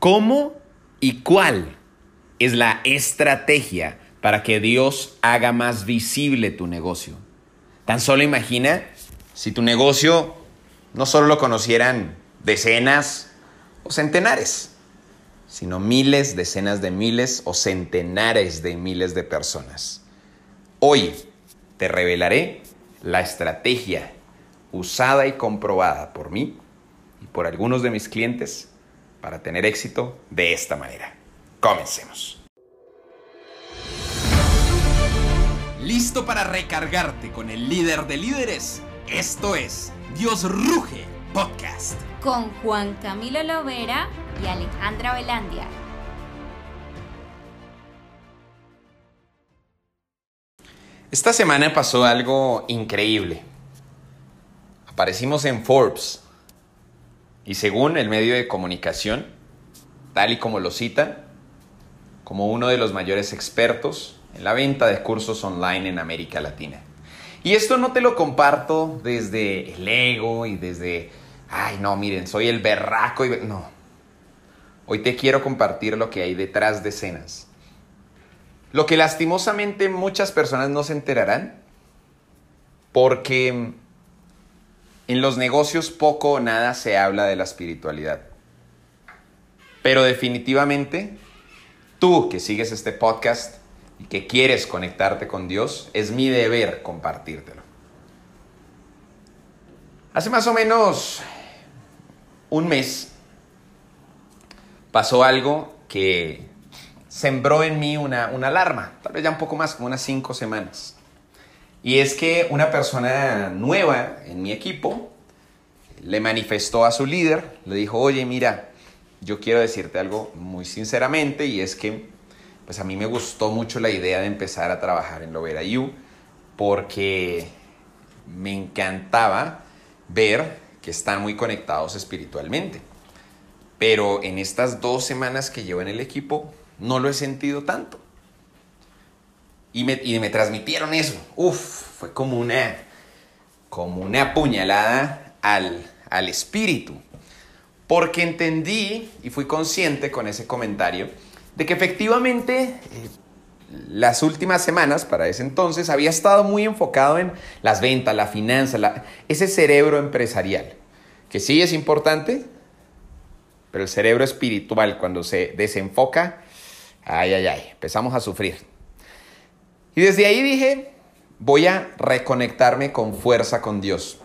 ¿Cómo y cuál es la estrategia para que Dios haga más visible tu negocio? Tan solo imagina si tu negocio no solo lo conocieran decenas o centenares, sino miles, decenas de miles o centenares de miles de personas. Hoy te revelaré la estrategia usada y comprobada por mí y por algunos de mis clientes para tener éxito de esta manera. Comencemos. ¿Listo para recargarte con el líder de líderes? Esto es Dios Ruge Podcast. Con Juan Camilo Lovera y Alejandra Velandia. Esta semana pasó algo increíble. Aparecimos en Forbes y según el medio de comunicación, tal y como lo cita, como uno de los mayores expertos en la venta de cursos online en América Latina. Y esto no te lo comparto desde el ego y desde, ay no, miren, soy el berraco y... No. Hoy te quiero compartir lo que hay detrás de escenas. Lo que lastimosamente muchas personas no se enterarán porque en los negocios poco o nada se habla de la espiritualidad. Pero definitivamente, tú que sigues este podcast y que quieres conectarte con Dios, es mi deber compartírtelo. Hace más o menos un mes pasó algo que sembró en mí una, una alarma, tal vez ya un poco más, como unas cinco semanas. Y es que una persona nueva en mi equipo le manifestó a su líder, le dijo, oye, mira, yo quiero decirte algo muy sinceramente y es que pues a mí me gustó mucho la idea de empezar a trabajar en Lovera You porque me encantaba ver que están muy conectados espiritualmente. Pero en estas dos semanas que llevo en el equipo no lo he sentido tanto. Y me, me transmitieron eso. Uf, fue como una, como una puñalada al, al espíritu. Porque entendí y fui consciente con ese comentario de que efectivamente eh, las últimas semanas, para ese entonces, había estado muy enfocado en las ventas, la finanza, ese cerebro empresarial, que sí es importante, pero el cerebro espiritual cuando se desenfoca, ay, ay, ay, empezamos a sufrir. Y desde ahí dije, voy a reconectarme con fuerza con Dios.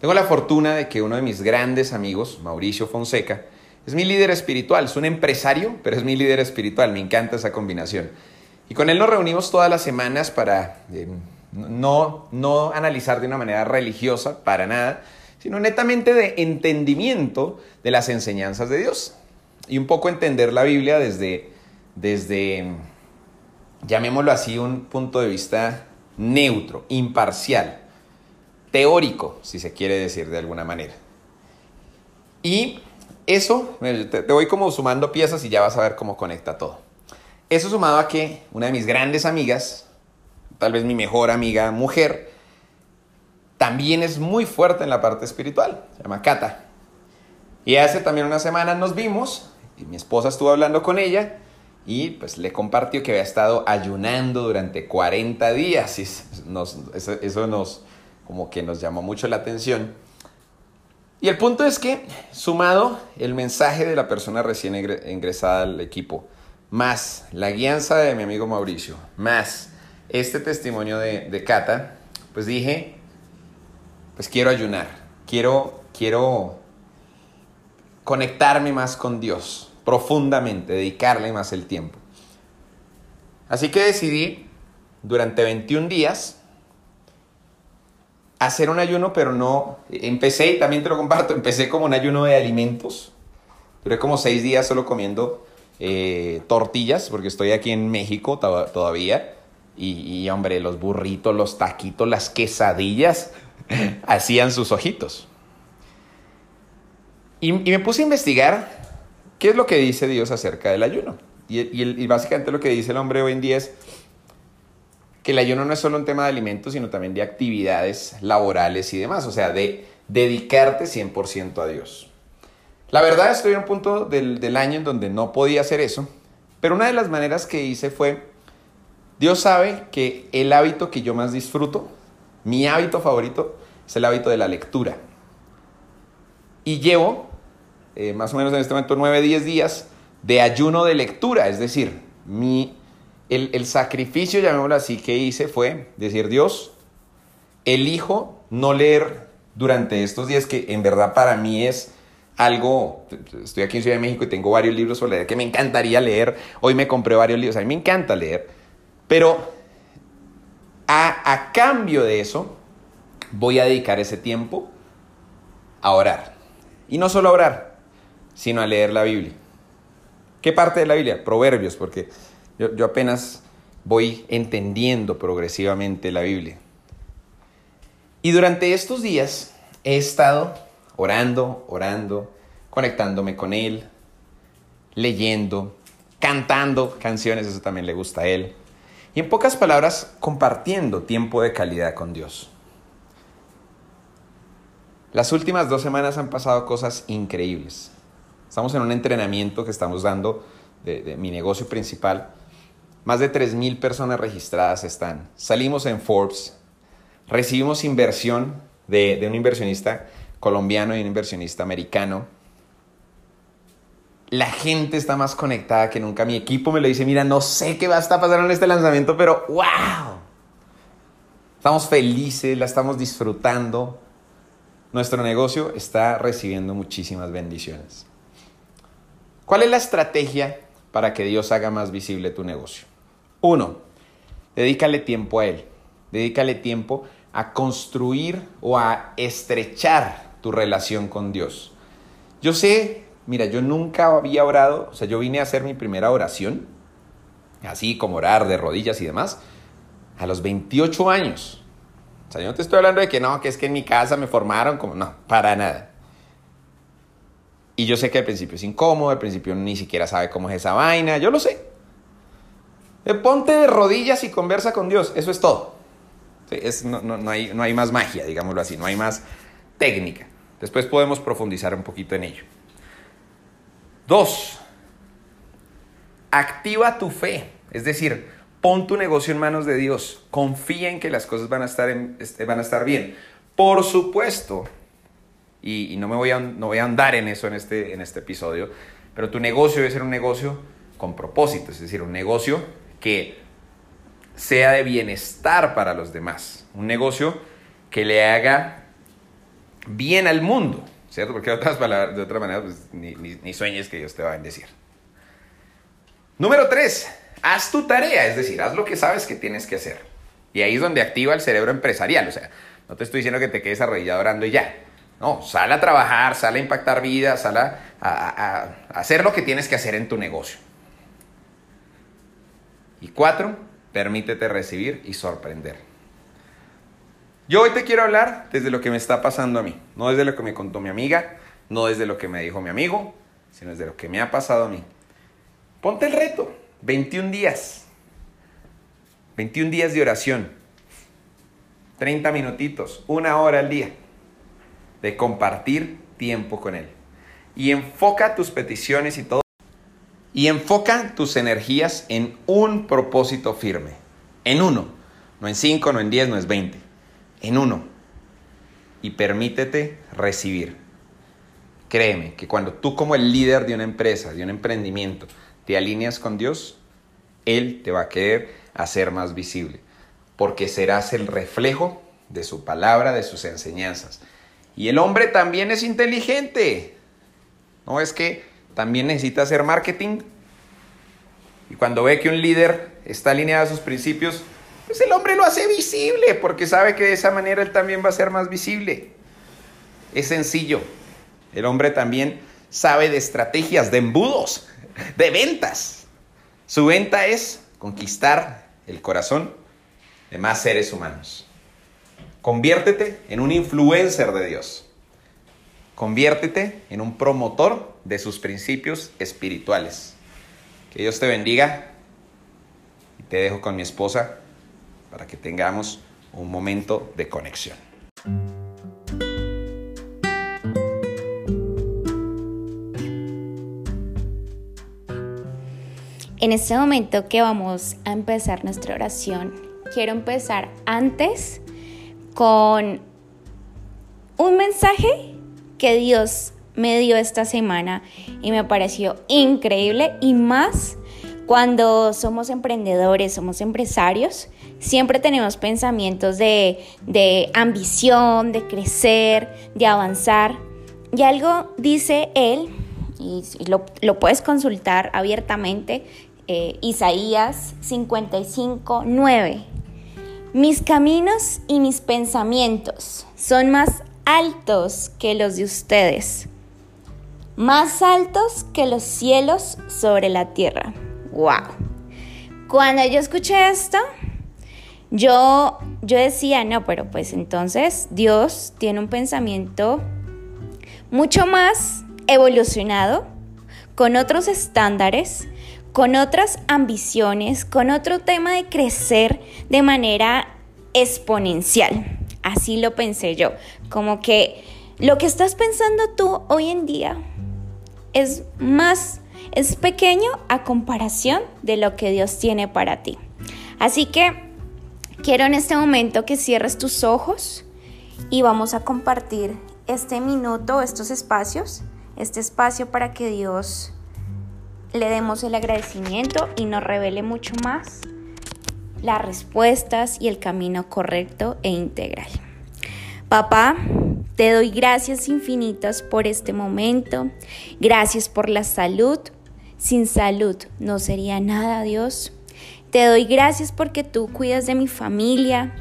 Tengo la fortuna de que uno de mis grandes amigos, Mauricio Fonseca, es mi líder espiritual, es un empresario, pero es mi líder espiritual, me encanta esa combinación. Y con él nos reunimos todas las semanas para eh, no, no analizar de una manera religiosa, para nada, sino netamente de entendimiento de las enseñanzas de Dios. Y un poco entender la Biblia desde, desde llamémoslo así, un punto de vista neutro, imparcial, teórico, si se quiere decir de alguna manera. Y eso, te, voy como sumando piezas y ya vas a ver cómo conecta todo. Eso sumado a que una de mis grandes amigas, tal vez mi mejor amiga mujer, también es muy fuerte en la parte espiritual, se llama Cata. Y hace también una semana nos vimos y mi esposa estuvo hablando con ella y pues le compartió que había estado ayunando durante 40 días y eso, nos como que nos llamó mucho la atención. Y el punto es que, sumado el mensaje de la persona recién ingresada al equipo, más la guianza de mi amigo Mauricio, más este testimonio de, de Cata, pues dije, pues quiero ayunar, quiero, quiero conectarme más con Dios, profundamente, dedicarle más el tiempo. Así que decidí durante 21 días hacer un ayuno, pero no, empecé, también te lo comparto, empecé como un ayuno de alimentos. Duré como seis días solo comiendo eh, tortillas, porque estoy aquí en México todavía. Y, hombre, los burritos, los taquitos, las quesadillas hacían sus ojitos. Y me puse a investigar ¿Qué es lo que dice Dios acerca del ayuno? Y, básicamente lo que dice el hombre hoy en día es que el ayuno no es solo un tema de alimentos, sino también de actividades laborales y demás, o sea, de dedicarte 100% a Dios. La verdad estoy en un punto del, del año en donde no podía hacer eso, pero una de las maneras que hice fue, Dios sabe que el hábito que yo más disfruto, mi hábito favorito, es el hábito de la lectura. Y llevo eh, más o menos en este momento 9, 10 días de ayuno de lectura, es decir, mi, el, el sacrificio, llamémoslo así, que hice fue decir, Dios, elijo no leer durante estos días que en verdad para mí es algo, estoy aquí en Ciudad de México y tengo varios libros por leer que me encantaría leer, hoy me compré varios libros, a mí me encanta leer, pero a, a cambio de eso voy a dedicar ese tiempo a orar. Y no solo a orar, sino a leer la Biblia. ¿Qué parte de la Biblia? Proverbios, porque yo, yo apenas voy entendiendo progresivamente la Biblia. Y durante estos días he estado orando, orando, conectándome con Él, leyendo, cantando canciones, eso también le gusta a Él. Y en pocas palabras, compartiendo tiempo de calidad con Dios. Las últimas dos semanas han pasado cosas increíbles. Estamos en un entrenamiento que estamos dando de, mi negocio principal. Más de 3.000 personas registradas están. Salimos en Forbes. Recibimos inversión de, de un inversionista colombiano y un inversionista americano. La gente está más conectada que nunca. Mi equipo me lo dice, mira, no sé qué va a estar pasando en este lanzamiento, pero wow. Estamos felices, la estamos disfrutando. Nuestro negocio está recibiendo muchísimas bendiciones. ¿Cuál es la estrategia para que Dios haga más visible tu negocio? Uno, dedícale tiempo a Él. Dedícale tiempo a construir o a estrechar tu relación con Dios. Yo sé, mira, yo nunca había orado, o sea, yo vine a hacer mi primera oración, así como orar de rodillas y demás, a los 28 años. O sea, yo no te estoy hablando de que no, que es que en mi casa me formaron como, no, para nada. Y yo sé que al principio es incómodo, al principio ni siquiera sabe cómo es esa vaina, yo lo sé. Eh, ponte de rodillas y conversa con Dios, eso es todo. No, hay, no hay más magia, digámoslo así, no hay más técnica. Después podemos profundizar un poquito en ello. Dos, activa tu fe, es decir, pon tu negocio en manos de Dios, confía en que las cosas van a estar, este, van a estar bien. Por supuesto, y, no me voy a, no voy a andar en eso en este, en este episodio, pero tu negocio debe ser un negocio con propósito, es decir, un negocio que sea de bienestar para los demás, un negocio que le haga bien al mundo, ¿cierto? Porque de, otras palabras, de otra manera, pues, ni, ni, ni sueñes que Dios te va a bendecir. Número tres, haz tu tarea, es decir, haz lo que sabes que tienes que hacer. Y ahí es donde activa el cerebro empresarial, o sea, no te estoy diciendo que te quedes arrodillado orando y ya. No, sal a trabajar, sal a impactar vidas, sal a, a hacer lo que tienes que hacer en tu negocio. Y cuatro, permítete recibir y sorprender. Yo hoy te quiero hablar desde lo que me está pasando a mí, no desde lo que me contó mi amiga, no desde lo que me dijo mi amigo, sino desde lo que me ha pasado a mí. Ponte el reto, 21 días. 21 días de oración. 30 minutitos, una hora al día de compartir tiempo con Él. Y enfoca tus peticiones y todo. Y enfoca tus energías en un propósito firme. En uno. No en cinco, no en diez, no es veinte. En uno. Y permítete recibir. Créeme que cuando tú como el líder de una empresa, de un emprendimiento, te alineas con Dios, Él te va a querer hacer más visible. Porque serás el reflejo de su palabra, de sus enseñanzas. Y el hombre también es inteligente. No es que también necesita hacer marketing. Y cuando ve que un líder está alineado a sus principios, pues el hombre lo hace visible, porque sabe que de esa manera él también va a ser más visible. Es sencillo. El hombre también sabe de estrategias, de embudos, de ventas. Su venta es conquistar el corazón de más seres humanos. Conviértete en un influencer de Dios. Conviértete en un promotor de sus principios espirituales. Que Dios te bendiga. Y te dejo con mi esposa para que tengamos un momento de conexión. En este momento que vamos a empezar nuestra oración, quiero empezar antes con un mensaje que Dios me dio esta semana y me pareció increíble y más cuando somos emprendedores, somos empresarios, siempre tenemos pensamientos de, ambición, de crecer, de avanzar. Y algo dice él, y lo, puedes consultar abiertamente, eh, Isaías 55, 9. Mis caminos y mis pensamientos son más altos que los de ustedes, más altos que los cielos sobre la tierra. ¡Wow! Cuando yo escuché esto, yo, yo decía, no, pero pues entonces Dios tiene un pensamiento mucho más evolucionado, con otros estándares, con otras ambiciones, con otro tema de crecer de manera exponencial. Así lo pensé yo, como que lo que estás pensando tú hoy en día es más, es pequeño a comparación de lo que Dios tiene para ti. Así que quiero en este momento que cierres tus ojos y vamos a compartir este minuto, estos espacios, este espacio para que Dios le demos el agradecimiento y nos revele mucho más las respuestas y el camino correcto e integral. Papá, te doy gracias infinitas por este momento. Gracias por la salud. Sin salud no sería nada, Dios. Te doy gracias porque tú cuidas de mi familia,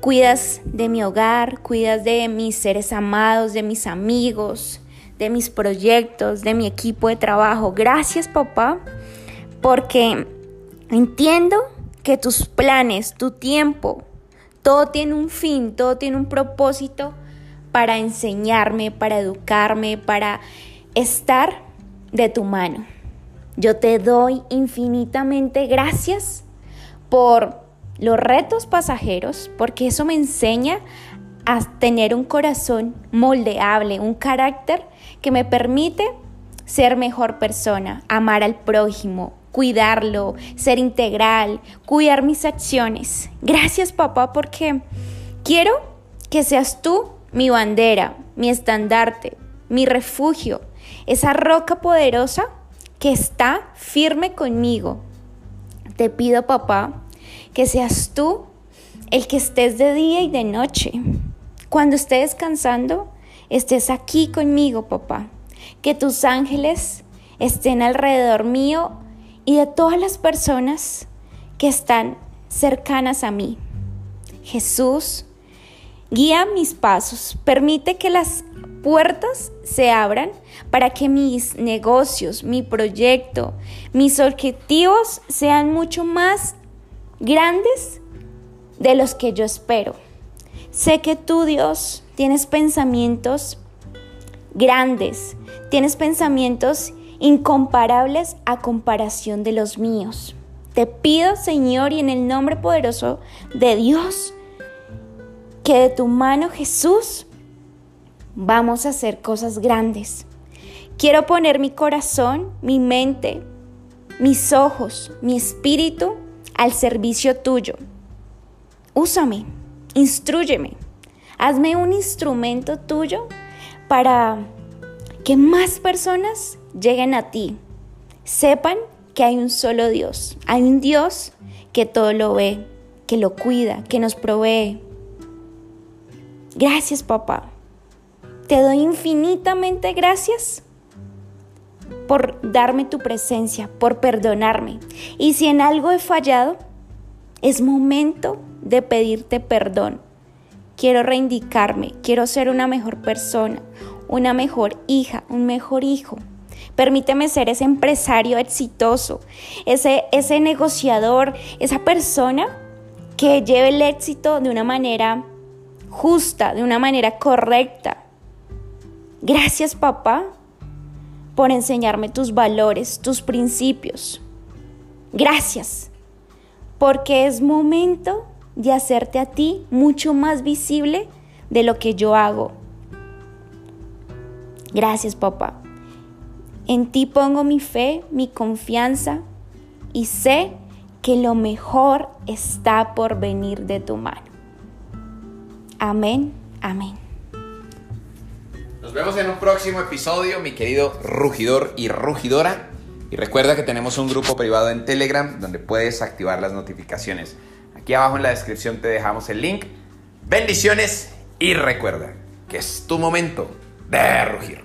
cuidas de mi hogar, cuidas de mis seres amados, de mis amigos, de mis proyectos, de mi equipo de trabajo. Gracias, papá, porque entiendo que tus planes, tu tiempo, todo tiene un fin, todo tiene un propósito para enseñarme, para educarme, para estar de tu mano. Yo te doy infinitamente gracias por los retos pasajeros, porque eso me enseña a tener un corazón moldeable, un carácter que me permite ser mejor persona, amar al prójimo, cuidarlo, ser integral, cuidar mis acciones. Gracias papá porque quiero que seas tú mi bandera, mi estandarte, mi refugio, esa roca poderosa que está firme conmigo. Te pido papá que seas tú el que estés de día y de noche. Cuando esté descansando, estés aquí conmigo, papá. Que tus ángeles estén alrededor mío y de todas las personas que están cercanas a mí. Jesús, guía mis pasos, permite que las puertas se abran para que mis negocios, mi proyecto, mis objetivos sean mucho más grandes de los que yo espero. Sé que tú, Dios, tienes pensamientos grandes, tienes pensamientos incomparables a comparación de los míos. Te pido, Señor, y en el nombre poderoso de Dios, que de tu mano, Jesús, vamos a hacer cosas grandes. Quiero poner mi corazón, mi mente, mis ojos, mi espíritu al servicio tuyo. Úsame, instruyeme, hazme un instrumento tuyo para que más personas lleguen a ti, sepan que hay un solo Dios, hay un Dios que todo lo ve, que lo cuida, que nos provee. Gracias papá, te doy infinitamente gracias por darme tu presencia, por perdonarme. Y si en algo he fallado, es momento de pedirte perdón. Quiero reindicarme, quiero ser una mejor persona, una mejor hija, un mejor hijo. Permíteme ser ese empresario exitoso, ese, ese negociador, esa persona que lleve el éxito de una manera justa, de una manera correcta. Gracias papá por enseñarme tus valores, tus principios. Gracias, porque es momento de hacerte a ti mucho más visible de lo que yo hago Gracias, papá. En ti pongo mi fe, mi confianza y sé que lo mejor está por venir de tu mano. Amén, amén. Nos vemos en un próximo episodio, mi querido rugidor y rugidora. Y recuerda que tenemos un grupo privado en Telegram donde puedes activar las notificaciones. Aquí abajo en la descripción te dejamos el link. Bendiciones y recuerda que es tu momento de rugir.